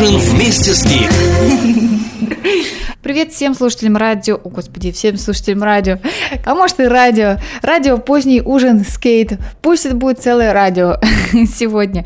ужин вместе с Гик. Привет всем слушателям радио, о господи, всем слушателям радио, а может и радио, радио поздний ужин скейт, пусть это будет целое радио сегодня,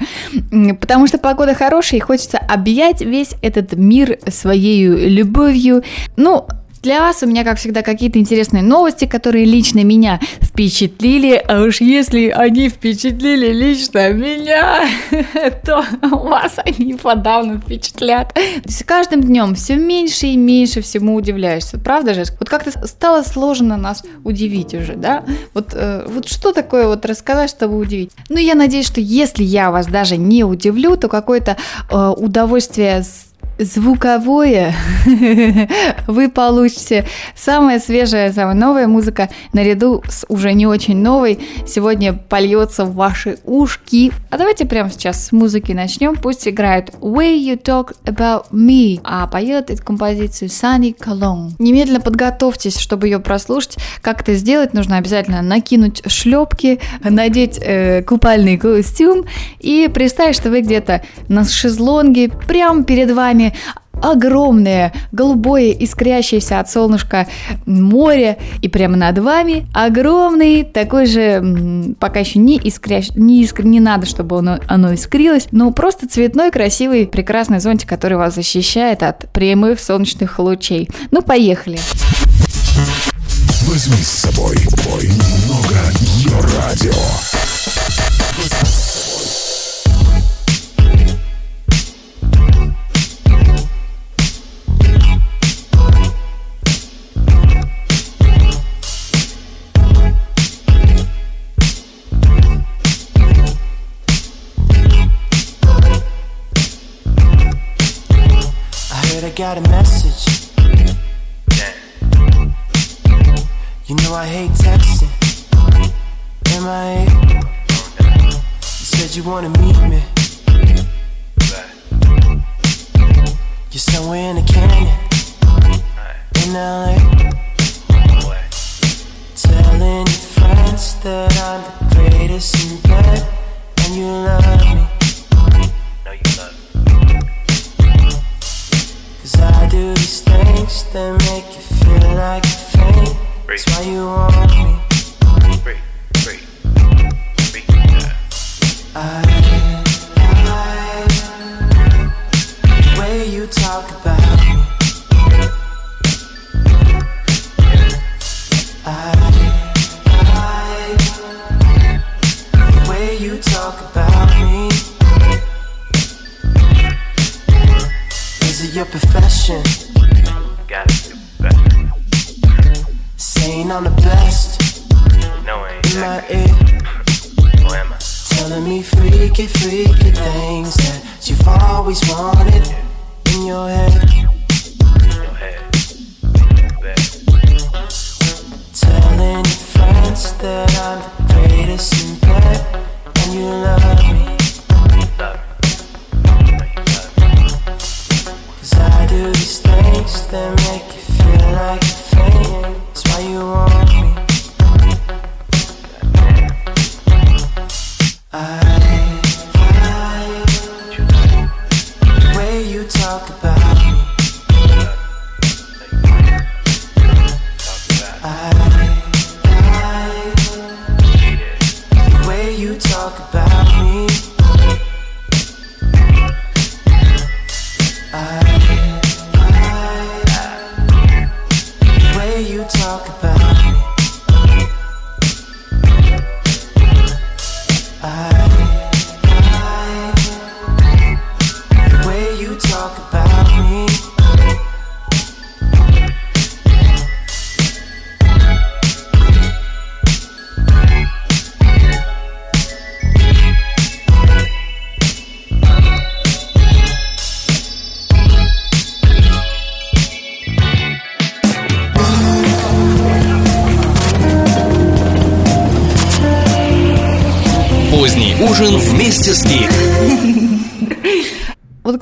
потому что погода хорошая и хочется объять весь этот мир своей любовью, ну, для вас у меня, как всегда, какие-то интересные новости, которые лично меня впечатлили. А уж если они впечатлили лично меня, то вас они подавно впечатлят. То есть каждым днем все меньше и меньше всему удивляешься. Правда же? Вот как-то стало сложно нас удивить уже, да? Вот, э, вот что такое вот рассказать, чтобы удивить? Ну, я надеюсь, что если я вас даже не удивлю, то какое-то э, удовольствие с звуковое вы получите. Самая свежая, самая новая музыка наряду с уже не очень новой сегодня польется в ваши ушки. А давайте прямо сейчас с музыки начнем. Пусть играет Way You Talk About Me, а поет эту композицию Sunny Cologne. Немедленно подготовьтесь, чтобы ее прослушать. Как это сделать? Нужно обязательно накинуть шлепки, надеть э, купальный костюм и представить, что вы где-то на шезлонге прямо перед вами огромное, голубое, искрящееся от солнышка море, и прямо над вами огромный, такой же, пока еще не искрящий, не, искр, не надо, чтобы оно, оно искрилось, но просто цветной, красивый, прекрасный зонтик, который вас защищает от прямых солнечных лучей. Ну, поехали! Возьми с собой бой немного радио. Got a message. You know I hate texting. MIA. You said you wanna me. I,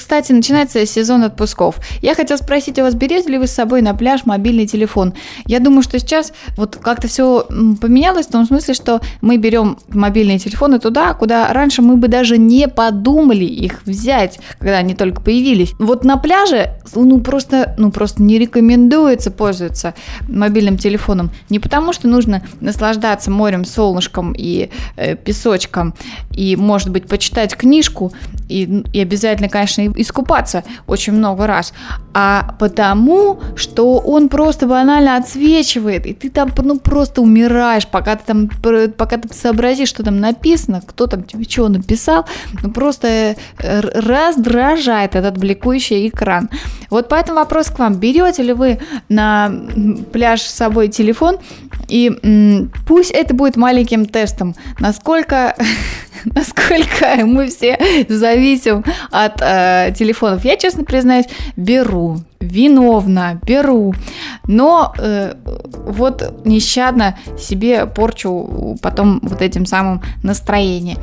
кстати, начинается сезон отпусков. Я хотела спросить у вас, берете ли вы с собой на пляж мобильный телефон? Я думаю, что сейчас вот как-то все поменялось в том смысле, что мы берем мобильные телефоны туда, куда раньше мы бы даже не подумали их взять, когда они только появились. Вот на пляже, ну просто, ну просто не рекомендуется пользоваться мобильным телефоном. Не потому, что нужно наслаждаться морем, солнышком и э, песочком, и, может быть, почитать книжку, и, и обязательно, конечно, искупаться очень много раз, а потому, что он просто банально отсвечивает, и ты там ну, просто умираешь, пока ты там пока ты сообразишь, что там написано, кто там тебе чего написал, ну просто э, раздражает этот бликующий экран. Вот поэтому вопрос к вам. Берете ли вы на пляж с собой телефон? И пусть это будет маленьким тестом, насколько, насколько мы все зависим от э, телефонов. Я, честно признаюсь, беру, виновна, беру, но э, вот нещадно себе порчу потом вот этим самым настроение.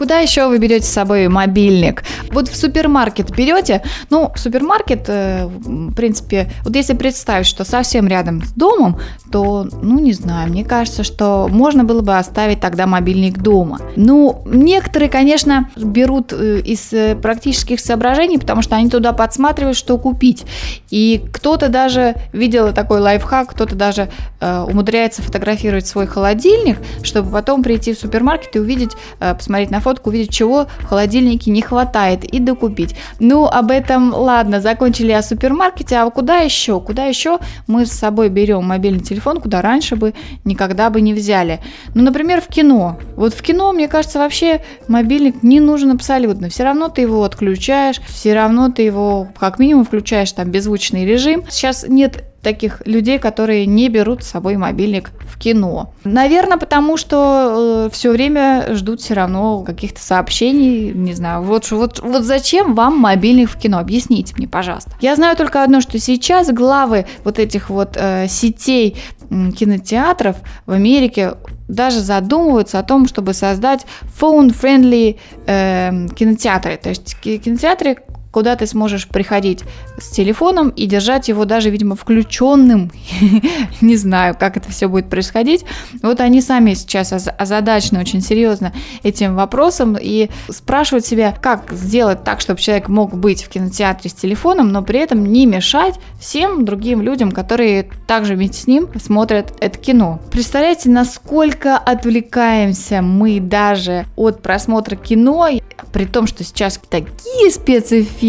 Куда еще вы берете с собой мобильник? Вот в супермаркет берете, ну, супермаркет, э, в принципе, вот если представить, что совсем рядом с домом, то, ну, не знаю, мне кажется, что можно было бы оставить тогда мобильник дома. Ну, некоторые, конечно, берут э, из э, практических соображений, потому что они туда подсматривают, что купить. И кто-то даже видел такой лайфхак, кто-то даже э, умудряется фотографировать свой холодильник, чтобы потом прийти в супермаркет и увидеть, э, посмотреть на фотку, увидеть, чего в холодильнике не хватает и докупить. Ну, об этом, ладно, закончили о супермаркете, а куда еще? Куда еще мы с собой берем мобильный телефон, куда раньше бы никогда бы не взяли? Ну, например, в кино. Вот в кино, мне кажется, вообще мобильник не нужен абсолютно. Все равно ты его отключаешь, все равно ты его как минимум включаешь там беззвучный режим. Сейчас нет таких людей, которые не берут с собой мобильник в кино. Наверное, потому что все время ждут все равно каких-то сообщений, не знаю, вот, вот, вот зачем вам мобильник в кино? Объясните мне, пожалуйста. Я знаю только одно, что сейчас главы вот этих вот э, сетей м, кинотеатров в Америке даже задумываются о том, чтобы создать phone-friendly э, кинотеатры. То есть ки- кинотеатры, куда ты сможешь приходить с телефоном и держать его даже, видимо, включенным. Не знаю, как это все будет происходить. Вот они сами сейчас оз- озадачены очень серьезно этим вопросом и спрашивают себя, как сделать так, чтобы человек мог быть в кинотеатре с телефоном, но при этом не мешать всем другим людям, которые также вместе с ним смотрят это кино. Представляете, насколько отвлекаемся мы даже от просмотра кино, при том, что сейчас такие спецэффекты,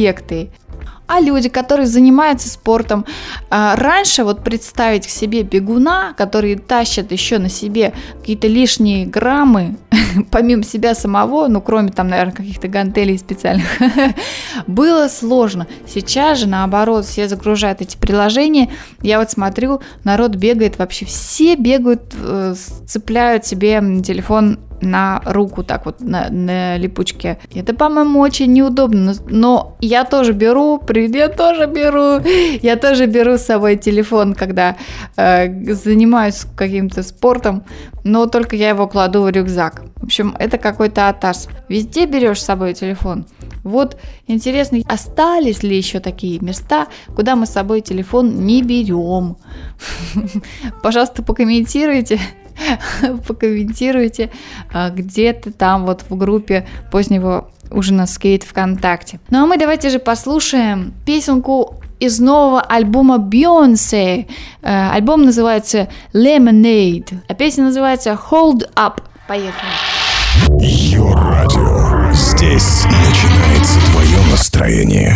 а люди, которые занимаются спортом, а, раньше вот представить к себе бегуна, которые тащат еще на себе какие-то лишние граммы, помимо себя самого, ну кроме там, наверное, каких-то гантелей специальных, было сложно. Сейчас же, наоборот, все загружают эти приложения. Я вот смотрю, народ бегает вообще, все бегают, э, цепляют себе телефон на руку, так вот, на, на липучке. Это, по-моему, очень неудобно, но, я тоже беру, я тоже беру, я тоже беру с собой телефон, когда э, занимаюсь каким-то спортом, но только я его кладу в рюкзак. В общем, это какой-то атас. Везде берешь с собой телефон. Вот интересно, остались ли еще такие места, куда мы с собой телефон не берем? Пожалуйста, покомментируйте покомментируйте а, где-то там вот в группе позднего ужина скейт ВКонтакте. Ну а мы давайте же послушаем песенку из нового альбома Beyoncé. Э, Альбом называется Lemonade, а песня называется Hold Up. Поехали. Йо-радио. Здесь начинается твое настроение.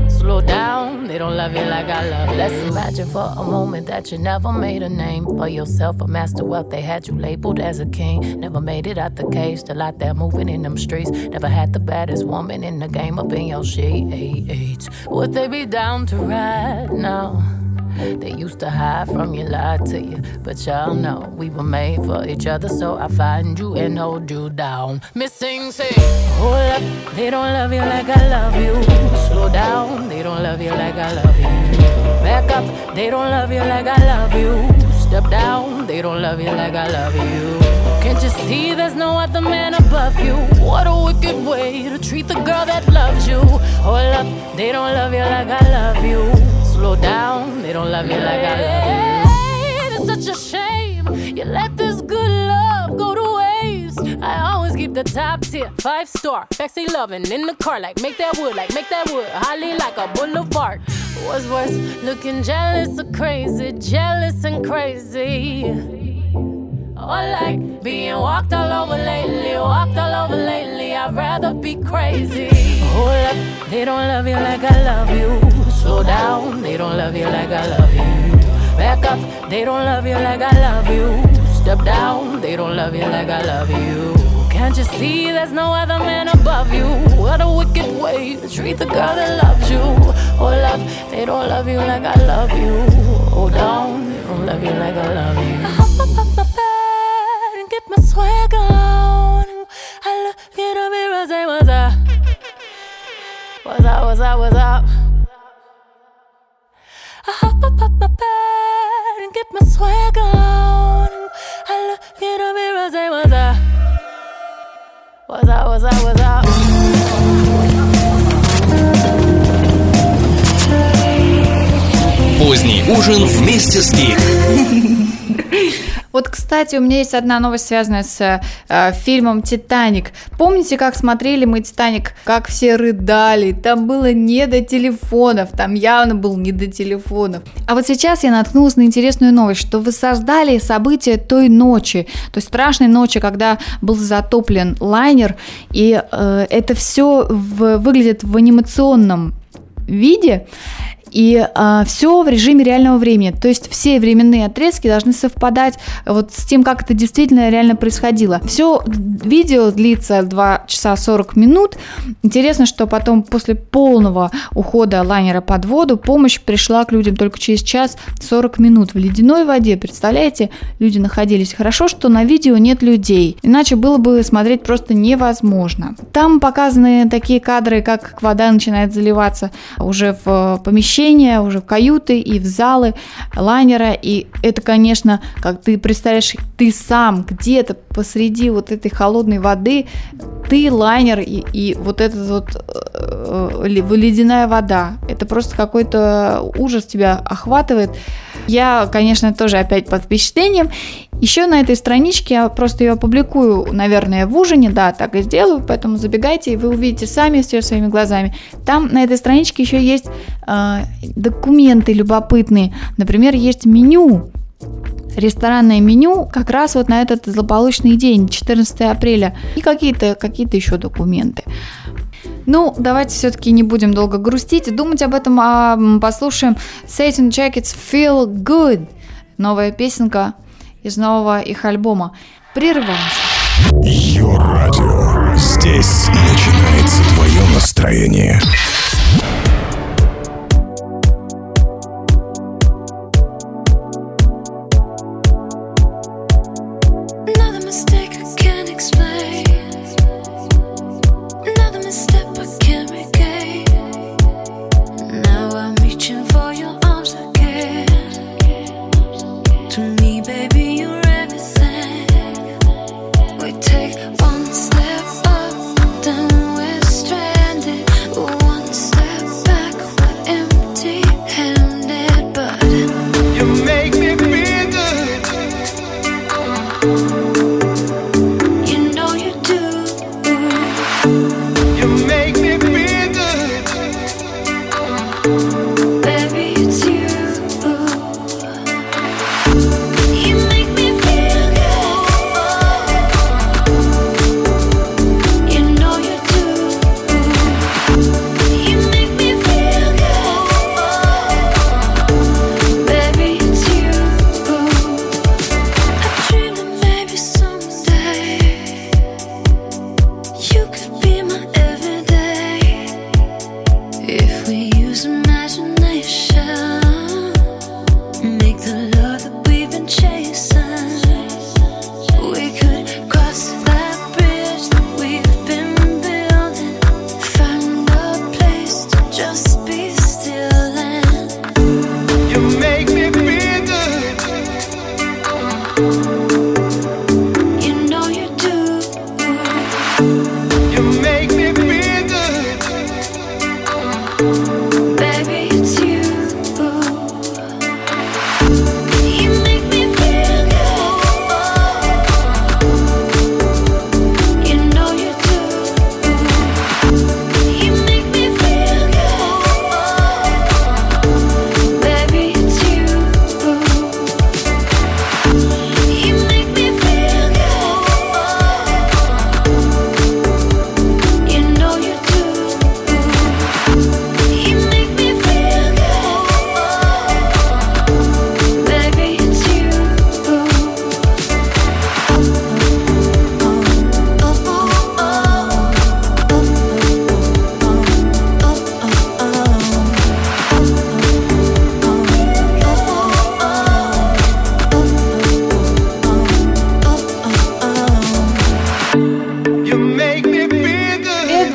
Slow down, they don't love you like I love. Let's imagine for a moment that you never made a name for yourself, a master wealth. They had you labeled as a king. Never made it out the cave, still out there moving in them streets. Never had the baddest woman in the game up in your sheets. Would they be down to ride now? They used to hide from you, lie to you. But y'all know we were made for each other, so I find you and hold you down. Missing, say, hold up, they don't love you like I love you. Slow down, they don't love you like I love you. Back up, they don't love you like I love you. Step down, they don't love you like I love you. Can't you see there's no other man above you? What a wicked way to treat the girl that loves you. Hold up, they don't love you like I love you. Slow down, they don't love you like I love you. It's such a shame you let this good love go to waste. I always keep the top tier, five star, sexy loving in the car, like make that wood, like make that wood, highly like a boulevard. What's worse, looking jealous or crazy, jealous and crazy. Or like being walked all over lately, walked all over lately. I'd rather be crazy. Hold up, they don't love you like I love you. Slow down, they don't love you like I love you. Back up, they don't love you like I love you. Step down, they don't love you like I love you. Can't you see there's no other man above you? What a wicked way to treat the girl that loves you. Oh, love, they don't love you like I love you. Oh, down, they don't love you like I love you. I hop up off my bed and get my swag on. I look in the mirror, say, What's up? What's up, what's up, what's up? My bed and get my swag on. I look in the mirror, say, What's up? What's up, what's up, what's up? Поздний ужин вместе с Гик. Вот, кстати, у меня есть одна новость, связанная с э, фильмом «Титаник». Помните, как смотрели мы «Титаник», как все рыдали? Там было не до телефонов, там явно был не до телефонов. А вот сейчас я наткнулась на интересную новость, что воссоздали события той ночи, то есть страшной ночи, когда был затоплен лайнер, и э, это все выглядит в анимационном виде. И все в режиме реального времени. То есть все временные отрезки должны совпадать вот с тем, как это действительно реально происходило. Все видео длится 2 часа 40 минут. Интересно, что потом после полного ухода лайнера под воду помощь пришла к людям только через час 40 минут в ледяной воде. Представляете, люди находились. Хорошо, что на видео нет людей, иначе было бы смотреть просто невозможно. Там показаны такие кадры, как вода начинает заливаться уже в помещении помещения, уже в каюты и в залы лайнера. И это, конечно, как ты представляешь, ты сам где-то посреди вот этой холодной воды, ты лайнер и, и вот эта вот э, ледяная вода. Это просто какой-то ужас тебя охватывает. Я, конечно, тоже опять под впечатлением. Еще на этой страничке я просто ее опубликую, наверное, в ужине, да, так и сделаю, поэтому забегайте, и вы увидите сами все своими глазами. Там на этой страничке еще есть э, документы любопытные. Например, есть меню ресторанное меню как раз вот на этот злополучный день, 14 апреля, и какие-то какие еще документы. Ну, давайте все-таки не будем долго грустить и думать об этом, а послушаем Satan Jackets Feel Good. Новая песенка из нового их альбома. Прерываемся. Йо радио с Здесь начинается твое настроение.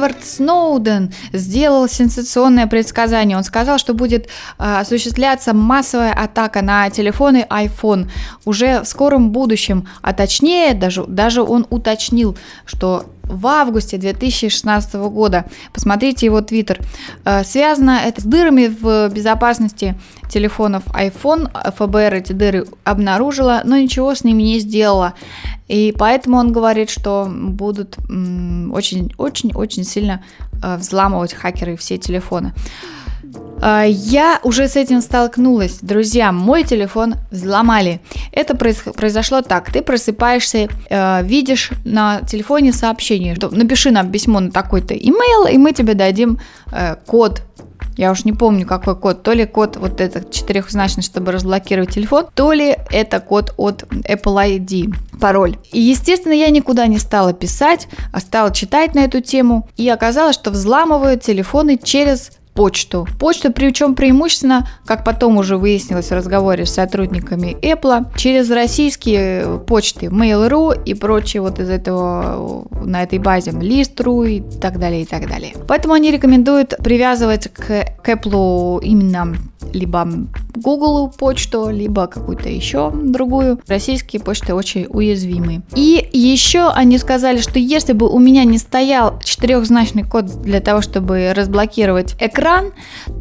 Эдвард Сноуден сделал сенсационное предсказание. Он сказал, что будет э, осуществляться массовая атака на телефоны iPhone уже в скором будущем. А точнее, даже, даже он уточнил, что в августе 2016 года, посмотрите его твиттер, э, связано это с дырами в безопасности телефонов iPhone. ФБР эти дыры обнаружила, но ничего с ними не сделала. И поэтому он говорит, что будут очень-очень-очень сильно э, взламывать хакеры все телефоны. А, Я уже с этим столкнулась. Друзья, мой телефон взломали. Это произошло так. Ты просыпаешься, э, видишь на телефоне сообщение, что напиши нам письмо на такой-то имейл, и мы тебе дадим э, код. Я уж не помню, какой код. То ли код вот этот четырехзначный, чтобы разблокировать телефон, то ли это код от Apple ID, пароль. И, естественно, я никуда не стала писать, а стала читать на эту тему. И оказалось, что взламывают телефоны через почту. Почту, причем преимущественно, как потом уже выяснилось в разговоре с сотрудниками Apple, через российские почты Mail.ru и прочие вот из этого, на этой базе List.ru и так далее, и так далее. Поэтому они рекомендуют привязывать к, к Apple именно либо Google почту, либо какую-то еще другую. Российские почты очень уязвимы. И еще они сказали, что если бы у меня не стоял четырехзначный код для того, чтобы разблокировать экран,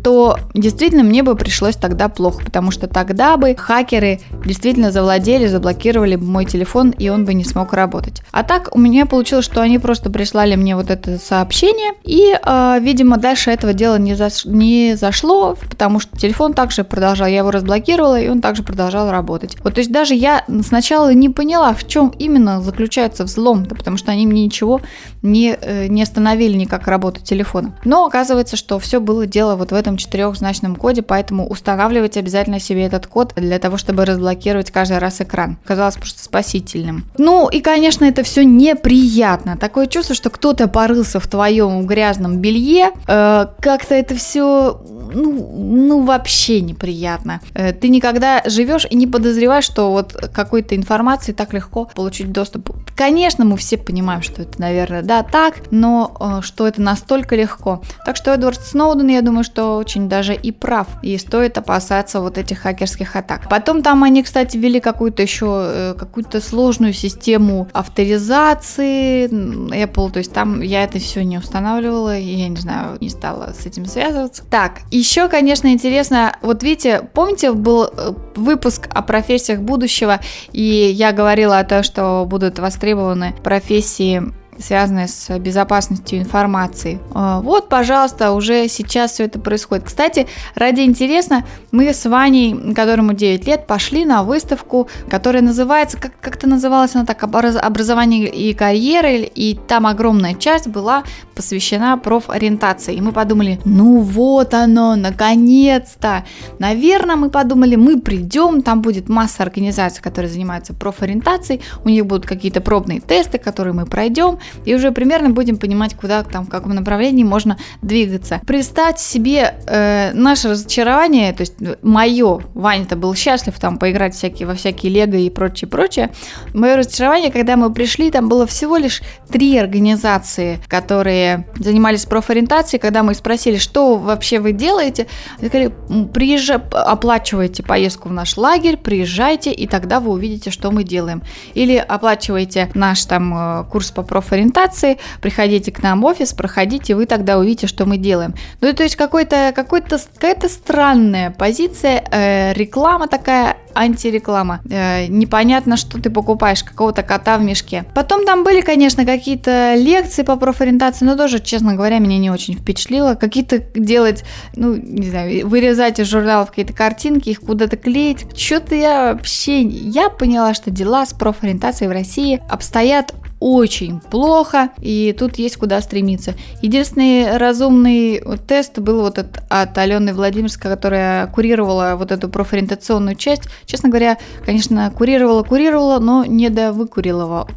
то действительно мне бы пришлось тогда плохо, потому что тогда бы хакеры действительно завладели, заблокировали бы мой телефон, и он бы не смог работать. А так у меня получилось, что они просто прислали мне вот это сообщение, и, э, видимо, дальше этого дела не, заш- не зашло, потому что телефон также продолжал, я его разблокировала, и он также продолжал работать. Вот, то есть даже я сначала не поняла, в чем именно заключается взлом, да, потому что они мне ничего не, э, не остановили никак работу телефона. Но оказывается, что все было дело вот в этом четырехзначном коде, поэтому устанавливать обязательно себе этот код для того, чтобы разблокировать каждый раз экран. Казалось просто спасительным. Ну и, конечно, это все неприятно. Такое чувство, что кто-то порылся в твоем грязном белье. Э, как-то это все ну, ну вообще неприятно. Э, ты никогда живешь и не подозреваешь, что вот какой-то информации так легко получить доступ. Конечно, мы все понимаем, что это, наверное, да, так, но э, что это настолько легко. Так что Эдвард Сноуден, я думаю, что очень даже и прав, и стоит опасаться вот этих хакерских атак. Потом там они, кстати, ввели какую-то еще, э, какую-то сложную систему авторизации Apple, то есть там я это все не устанавливала, и я не знаю, не стала с этим связываться. Так, еще, конечно, интересно, вот видите, помните, был э, выпуск о профессиях будущего, и я говорила о том, что будут востребованы профессии связанные с безопасностью информации. А, вот, пожалуйста, уже сейчас все это происходит. Кстати, ради интересно, мы с Ваней, которому 9 лет, пошли на выставку, которая называется, как, как-то называлась она так, образование и карьера, и там огромная часть была посвящена профориентации. И мы подумали, ну вот оно, наконец-то. Наверное, мы подумали, мы придем, там будет масса организаций, которые занимаются профориентацией, у них будут какие-то пробные тесты, которые мы пройдем, и уже примерно будем понимать, куда там, в каком направлении можно двигаться. Представьте себе э, наше разочарование, то есть мое, Ваня-то был счастлив там поиграть всякие, во всякие лего и прочее, прочее. Мое разочарование, когда мы пришли, там было всего лишь три организации, которые занимались профориентацией, когда мы спросили, что вообще вы делаете, они сказали, приезжай, оплачивайте поездку в наш лагерь, приезжайте, и тогда вы увидите, что мы делаем. Или оплачивайте наш там э, курс по профориентации, ориентации, приходите к нам в офис, проходите, вы тогда увидите, что мы делаем. Ну, то есть какой-то, какой-то, какая-то странная позиция, э, реклама такая, антиреклама. Э, непонятно, что ты покупаешь, какого-то кота в мешке. Потом там были, конечно, какие-то лекции по профориентации, но тоже, честно говоря, меня не очень впечатлило. Какие-то делать, ну, не знаю, вырезать из журналов какие-то картинки, их куда-то клеить. Что-то я вообще... Я поняла, что дела с профориентацией в России обстоят очень плохо, и тут есть куда стремиться. Единственный разумный тест был вот от, от Алены Владимирской, которая курировала вот эту профориентационную часть. Честно говоря, конечно, курировала, курировала, но не до выкурировала,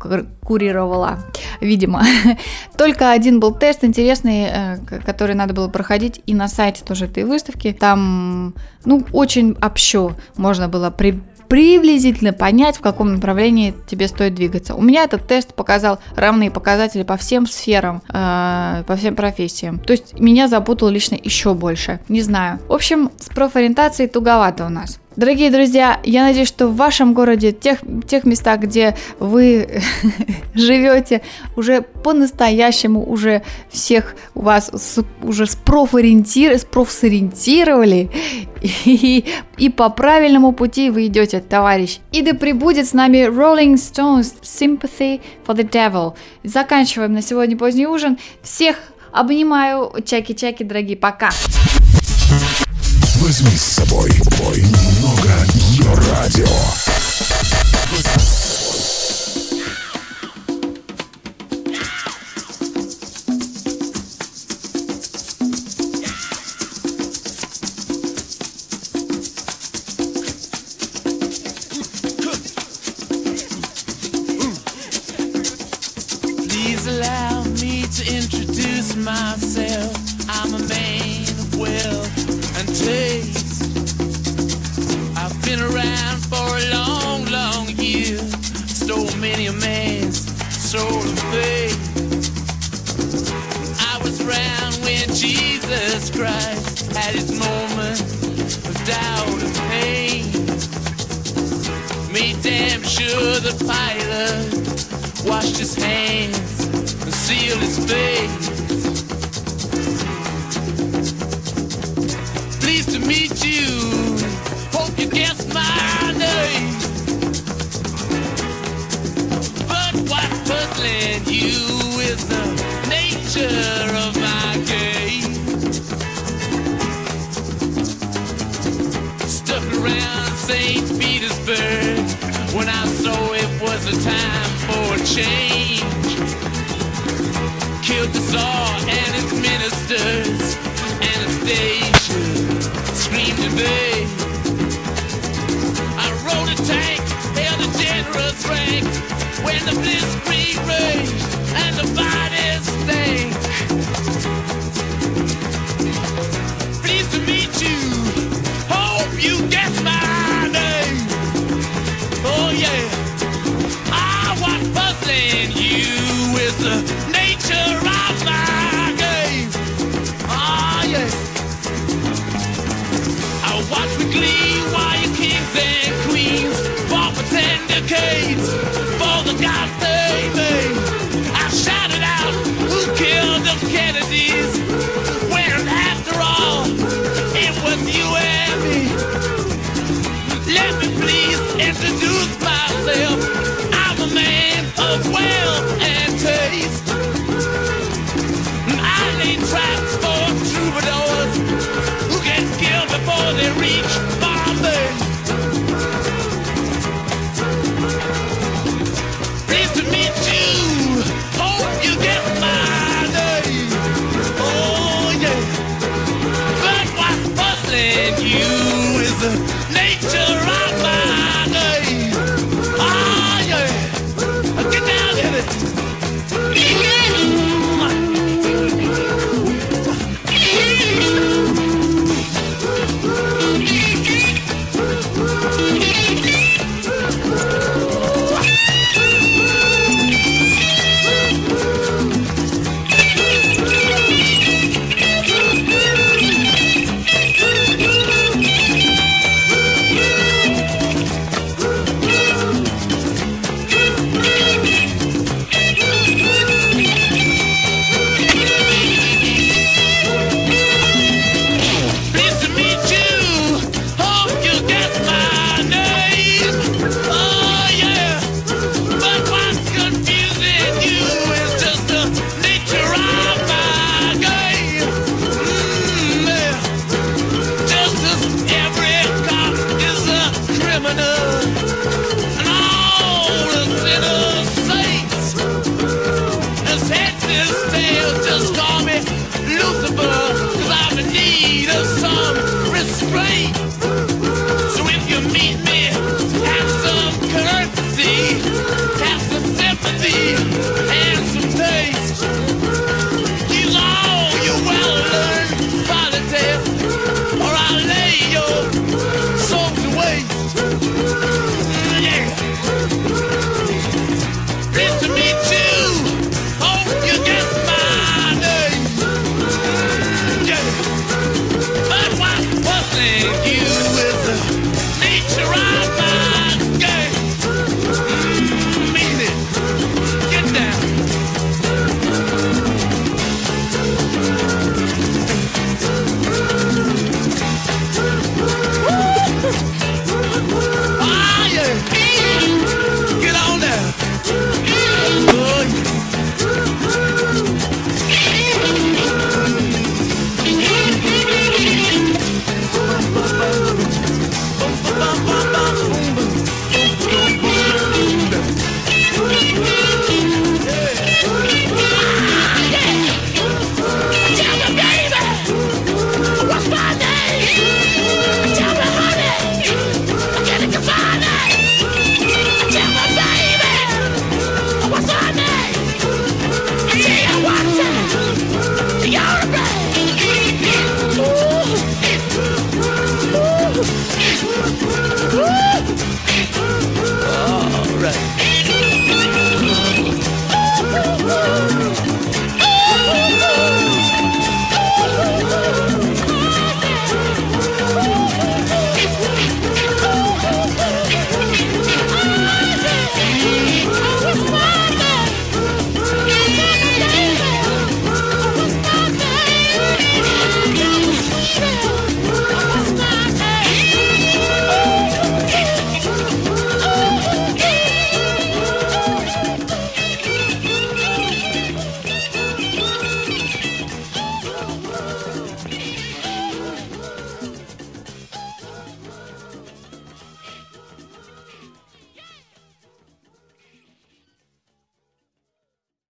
курировала, видимо. Только один был тест интересный, э, который надо было проходить и на сайте тоже этой выставки. Там, ну, очень общо можно было при приблизительно понять, в каком направлении тебе стоит двигаться. У меня этот тест показал равные показатели по всем сферам, э, по всем профессиям. То есть меня запутал лично еще больше. Не знаю. В общем, с профориентацией туговато у нас. Дорогие друзья, я надеюсь, что в вашем городе, тех, тех местах, где вы живете, уже по-настоящему уже всех у вас с, уже спрофориентировали, спрофсориентировали и, и по правильному пути вы идете, товарищ. И да прибудет с нами Rolling Stones Sympathy for the Devil. Заканчиваем на сегодня поздний ужин. Всех обнимаю. Чаки-чаки, дорогие, пока. Возьми с собой бой радио. washed his hands and sealed his face. Pleased to meet you. Hope you guessed my name. But what's puzzling you is the nature of my game. Stuck around St. Petersburg when I saw it was a time for a change. Killed the Tsar and its ministers, Anastasia screamed in vain. I rode a tank, held a generous rank, when the blitzkrieg raged and the bodies stank.